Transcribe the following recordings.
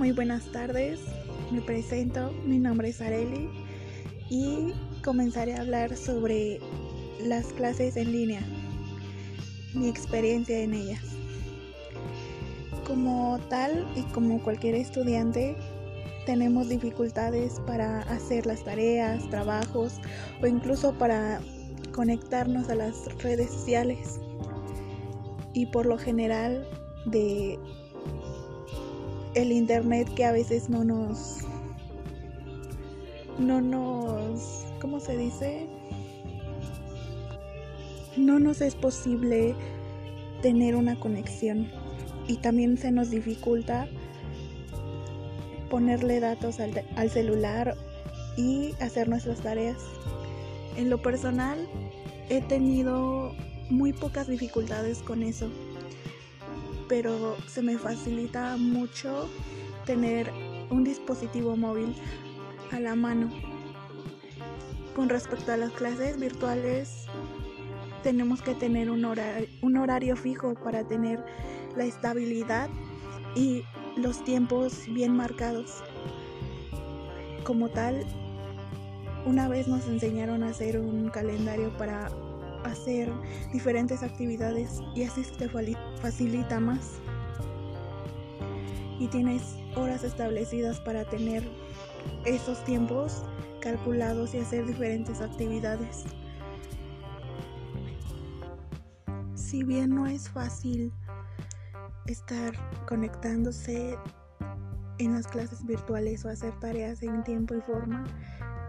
Muy buenas tardes, me presento, mi nombre es Areli y comenzaré a hablar sobre las clases en línea, mi experiencia en ellas. Como tal y como cualquier estudiante, tenemos dificultades para hacer las tareas, trabajos o incluso para conectarnos a las redes sociales. Y por lo general de el internet que a veces no nos no nos ¿cómo se dice? no nos es posible tener una conexión y también se nos dificulta ponerle datos al, al, celular y hacer nuestras tareas. En lo personal he tenido muy pocas dificultades con eso pero se me facilita mucho tener un dispositivo móvil a la mano. Con respecto a las clases virtuales, tenemos que tener un horario, fijo para tener la estabilidad y los tiempos bien marcados. Como tal, una vez nos enseñaron a hacer un calendario para hacer diferentes actividades y así te facilita más. Y tienes horas establecidas para tener esos tiempos calculados y hacer diferentes actividades. Si bien no es fácil estar conectándose en las clases virtuales o hacer tareas en tiempo y forma,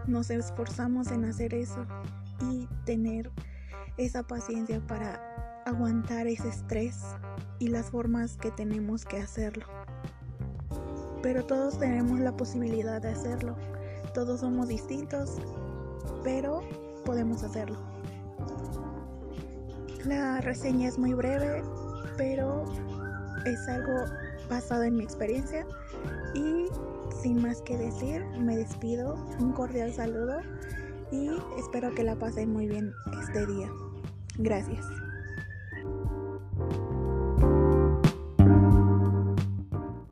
nos esforzamos en hacer eso y tener esa paciencia para aguantar ese estrés y las formas que tenemos que hacerlo. Pero todos tenemos la posibilidad de hacerlo. Todos somos distintos, pero podemos hacerlo. La reseña es muy breve, pero es algo basado en mi experiencia y sin más que decir, me despido. Un cordial saludo y espero que la pasen muy bien este día. Gracias.